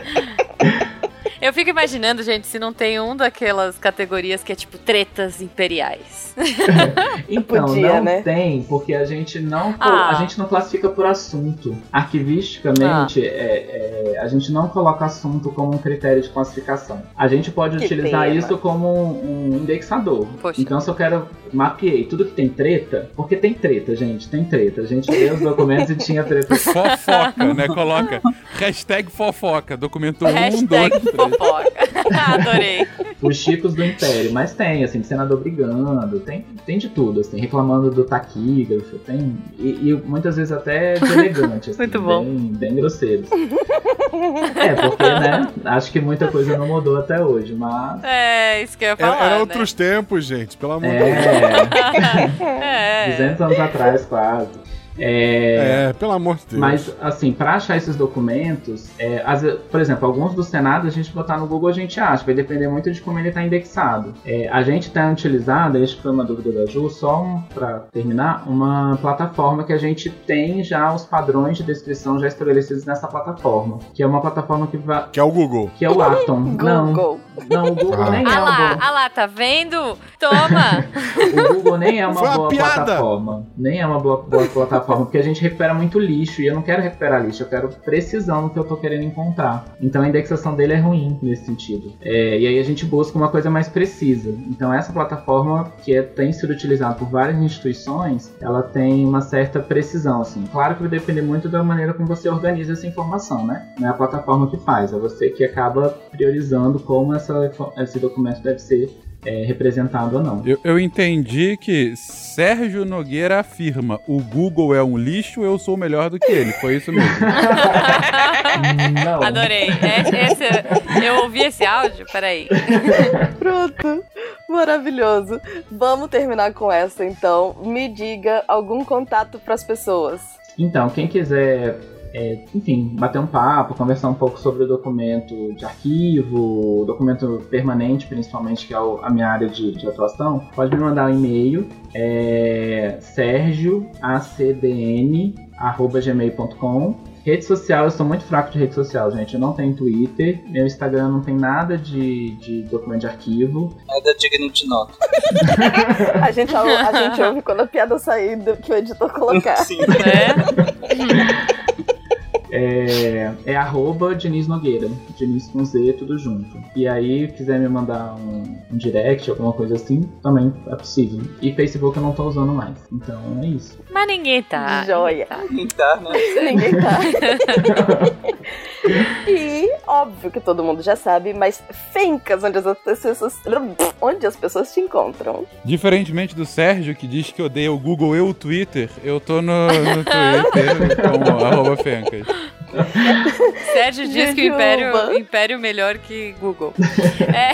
Eu fico imaginando, gente, se não tem um daquelas categorias que é tipo tretas imperiais. <laughs> então, Podia, não né? tem, porque a gente não ah. a gente não classifica por assunto. Arquivisticamente, ah. é, é, a gente não coloca assunto como um critério de classificação. A gente pode que utilizar tema. isso como um, um indexador. Poxa. Então, se eu quero mapeei tudo que tem treta, porque tem treta, gente, tem treta. A gente lê os documentos e tinha treta. <laughs> Fofoca, né? Coloca hashtag fofoca, documento 1, um, 2, 3. Fofoca. <laughs> Adorei. Os chicos do Império, mas tem, assim, senador brigando, tem, tem de tudo, assim, reclamando do taquígrafo, tem. E, e muitas vezes até de <laughs> elegante, assim, Muito bom. Bem, bem grosseiros. É, porque, né? Acho que muita coisa não mudou até hoje, mas. É, isso que eu ia falar. Era, né? outros tempos, gente, pelo amor de Deus. <laughs> É. 200 anos atrás, quase. É, é, pelo amor de Deus. Mas, assim, para achar esses documentos, é, as, por exemplo, alguns do Senado a gente botar no Google a gente acha, vai depender muito de como ele está indexado. É, a gente tem utilizado, acho que foi uma dúvida da Ju, só um, para terminar, uma plataforma que a gente tem já os padrões de descrição já estabelecidos nessa plataforma, que é uma plataforma que vai... Que é o Google. Que é o Atom. <laughs> não, não, o Google ah. nem é ah uma lá, boa... Ah lá, tá vendo? Toma! <laughs> o Google nem é uma foi boa plataforma. Nem é uma boa, boa plataforma <laughs> porque a gente recupera muito lixo e eu não quero recuperar lixo, eu quero precisão no que eu tô querendo encontrar. Então a indexação dele é ruim nesse sentido. É, e aí a gente busca uma coisa mais precisa. Então essa plataforma, que é, tem sido utilizada por várias instituições, ela tem uma certa precisão, assim. Claro que vai depender muito da maneira como você organiza essa informação, né? Não é a plataforma que faz, é você que acaba priorizando como essa, esse documento deve ser é, representado ou não. Eu, eu entendi que Sérgio Nogueira afirma: o Google é um lixo, eu sou melhor do que ele. Foi isso mesmo. <laughs> Não. Adorei. Esse, esse- eu ouvi esse áudio, peraí. <laughs> Pronto. Maravilhoso. Vamos terminar com essa então. Me diga algum contato pras pessoas. Então, quem quiser, é, enfim, bater um papo, conversar um pouco sobre o documento de arquivo, documento permanente, principalmente, que é o- a minha área de, de atuação, pode me mandar um e-mail, é sergioacdn.gmail.com Rede social, eu sou muito fraco de rede social, gente. Eu não tenho Twitter, meu Instagram não tem nada de, de documento de arquivo. Nada digno de nota. <laughs> A gente, a gente ouve quando a piada sair do que o editor colocar. Sim. Né? <laughs> É, é arroba Diniz Nogueira, Diniz com Z, tudo junto. E aí, quiser me mandar um, um direct, alguma coisa assim, também é possível. E Facebook eu não tô usando mais. Então é isso. Mas ninguém tá. Joia. Ninguém tá, né? <laughs> Ninguém tá. <laughs> e óbvio que todo mundo já sabe, mas Fencas, onde as pessoas. Onde as pessoas te encontram. Diferentemente do Sérgio, que diz que odeia o Google e o Twitter, eu tô no, no Twitter como arroba Fencas. <laughs> Sérgio diz que o Jujuba. Império, Império melhor que Google. <laughs> É,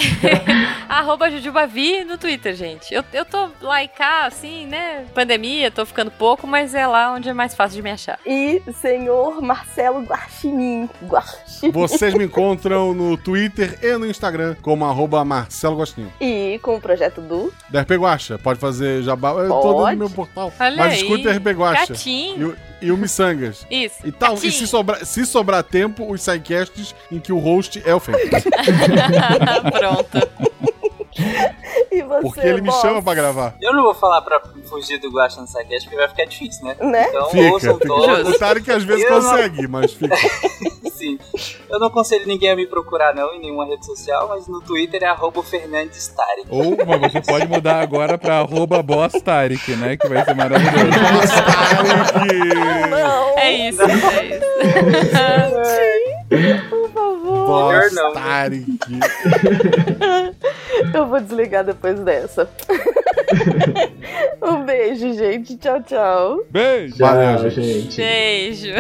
<laughs> arroba Jujubavi no Twitter, gente. Eu, eu tô lá e cá, assim, né? Pandemia, tô ficando pouco, mas é lá onde é mais fácil de me achar. E senhor Marcelo Guaxinim. Guaxinim. <laughs> Vocês me encontram no Twitter e no Instagram como arroba Marcelo Gostinho. E com o projeto do. Da RP Guacha, pode fazer jabá. Eu tô dando Pode. meu portal. Olha Mas aí. escute o RP Guacha. E, Gatinho. o- e o Missangas. <laughs> Isso. E, tal, e se, sobrar, se sobrar tempo, os sidecasts em que o host é o Fencas. <laughs> Pronto. Porque ele me boss? chama pra gravar. Eu não vou falar pra fugir do Guaxa no Sidecast, porque vai ficar difícil, né? Né? Então Fica, ouçam fica. todos. O Tarek às vezes Eu não- consegue, mas fica. <laughs> Sim. Eu não aconselho ninguém a me procurar, não, em nenhuma rede social, mas no Twitter é arroba Fernandes Tarek. Ou mas você pode mudar agora pra arroba boss Tarek, né? Que vai ser maravilhoso. <laughs> Tarek! Não. É isso, é isso. <laughs> Não. Tarek. <laughs> Eu vou desligar depois dessa. <laughs> um beijo, gente. Tchau, tchau. Beijo! Valeu, Tchau, gente. Beijo.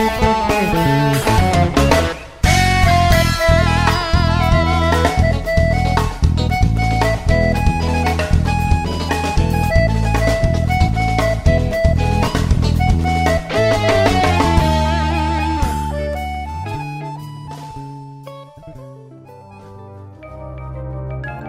<laughs>